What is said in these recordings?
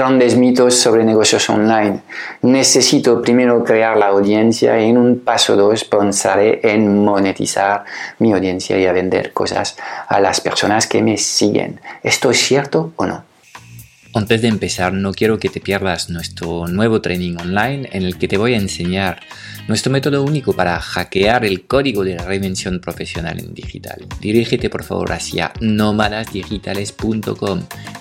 grandes mitos sobre negocios online. Necesito primero crear la audiencia y en un paso dos pensaré en monetizar mi audiencia y a vender cosas a las personas que me siguen. ¿Esto es cierto o no? Antes de empezar, no quiero que te pierdas nuestro nuevo training online en el que te voy a enseñar nuestro método único para hackear el código de la reinvención profesional en digital. Dirígete por favor hacia nómadasdigitales.com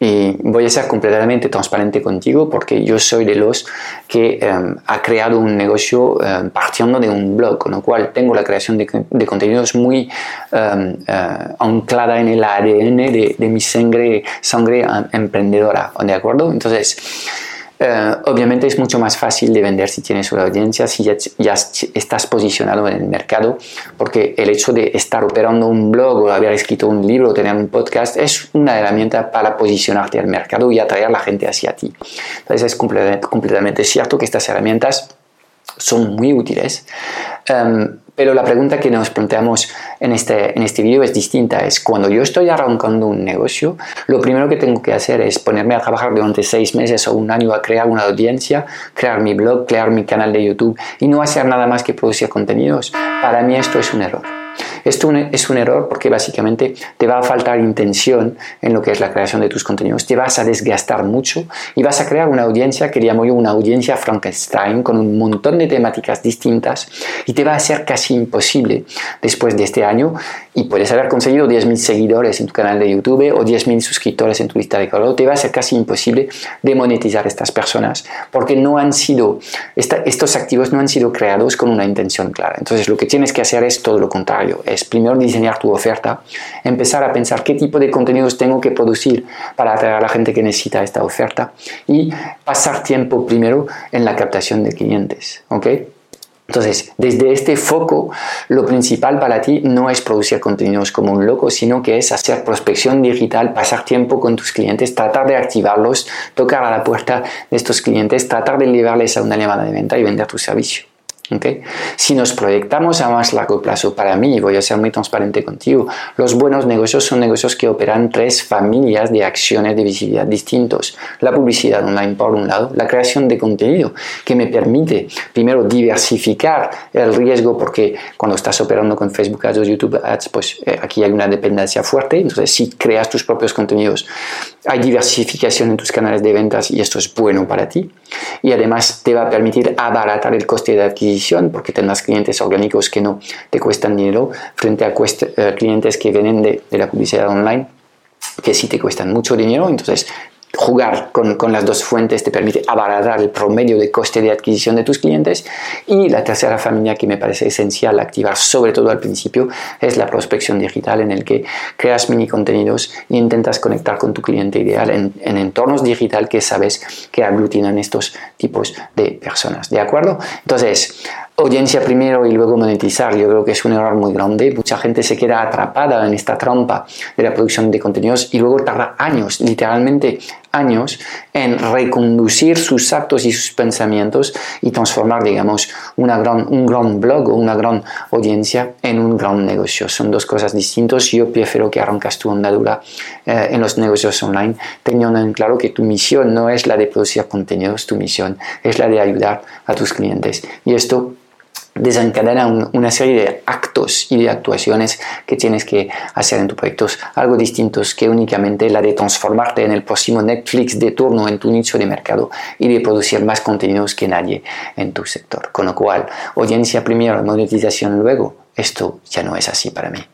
y voy a ser completamente transparente contigo porque yo soy de los que em, ha creado un negocio em, partiendo de un blog, con lo cual tengo la creación de, contenidos muy em, eh, anclada en el ADN de, de mi sangre, sangre emprendedora, ¿de acuerdo? Entonces, eh, obviamente es mucho más fácil de vender si tienes una audiencia, si ya, estás posicionado en el mercado, porque el hecho de estar operando un blog o haber escrito un libro o tener un podcast es una herramienta para posicionarte al mercado y atraer a la gente hacia ti. Entonces es completamente, cierto que estas herramientas son muy útiles. Em, pero la pregunta que nos planteamos en este, en este vídeo es distinta. Es cuando yo estoy arrancando un negocio, lo primero que tengo que hacer es ponerme a trabajar durante seis meses o un año a crear una audiencia, crear mi blog, crear mi canal de YouTube y no hacer nada más que producir contenidos. Para mí esto es un error. Esto es un error porque básicamente te va a faltar intención en lo que es la creación de tus contenidos, te vas a desgastar mucho y vas a crear una audiencia que llamo yo una audiencia Frankenstein con un montón de temáticas distintas y te va a ser casi imposible después de este año y puedes haber conseguido 10.000 seguidores en tu canal de YouTube o 10.000 suscriptores en tu lista de correo, te va a ser casi imposible de monetizar estas personas porque no han sido, estos activos no han sido creados con una intención clara. Entonces lo que tienes que hacer es todo lo contrario, es primero diseñar tu oferta, empezar a pensar qué tipo de contenidos tengo que producir para atraer a la gente que necesita esta oferta y pasar tiempo primero en la captación de clientes. ¿ok? Entonces, desde este foco, lo principal para ti no es producir contenidos como un loco, sino que es hacer prospección digital, pasar tiempo con tus clientes, tratar de activarlos, tocar a la puerta de estos clientes, tratar de llevarles a una llamada de venta y vender tu servicio. Si nos proyectamos a más largo plazo, para mí, voy a ser muy transparente contigo, los buenos negocios son negocios que operan tres familias de acciones de visibilidad distintos. La publicidad online por un lado, la creación de contenido que me permite primero diversificar el riesgo porque cuando estás operando con Facebook Ads o YouTube Ads, pues eh, aquí hay una dependencia fuerte, entonces si creas tus propios contenidos, hay diversificación en tus canales de ventas y esto es bueno para ti. Y además te va a permitir abaratar el coste de adquisición porque tendrás clientes orgánicos que no te cuestan dinero frente a eh, clientes que vienen de, de la publicidad online que sí te cuestan mucho dinero, entonces jugar con, con, las dos fuentes te permite abaratar el promedio de coste de adquisición de tus clientes y la tercera familia que me parece esencial activar sobre todo al principio es la prospección digital en el que creas mini contenidos e intentas conectar con tu cliente ideal en, en entornos digital que sabes que aglutinan estos tipos de personas ¿de acuerdo? entonces audiencia primero y luego monetizar. Yo creo que es un error muy grande. Mucha gente se queda atrapada en esta trampa de la producción de contenidos y luego tarda años, literalmente años, en reconducir sus actos y sus pensamientos y transformar, digamos, una gran, un gran blog o una gran audiencia en un gran negocio. Son dos cosas distintas. Yo prefiero que arrancas tu andadura eh, en los negocios online, teniendo en claro que tu misión no es la de producir contenidos, tu misión es la de ayudar a tus clientes. Y esto desencadena una serie de actos y de actuaciones que tienes que hacer en tus proyectos, algo distintos que únicamente la de transformarte en el próximo Netflix de turno en tu nicho de mercado y de producir más contenidos que nadie en tu sector. Con lo cual, audiencia primero, monetización luego, esto ya no es así para mí.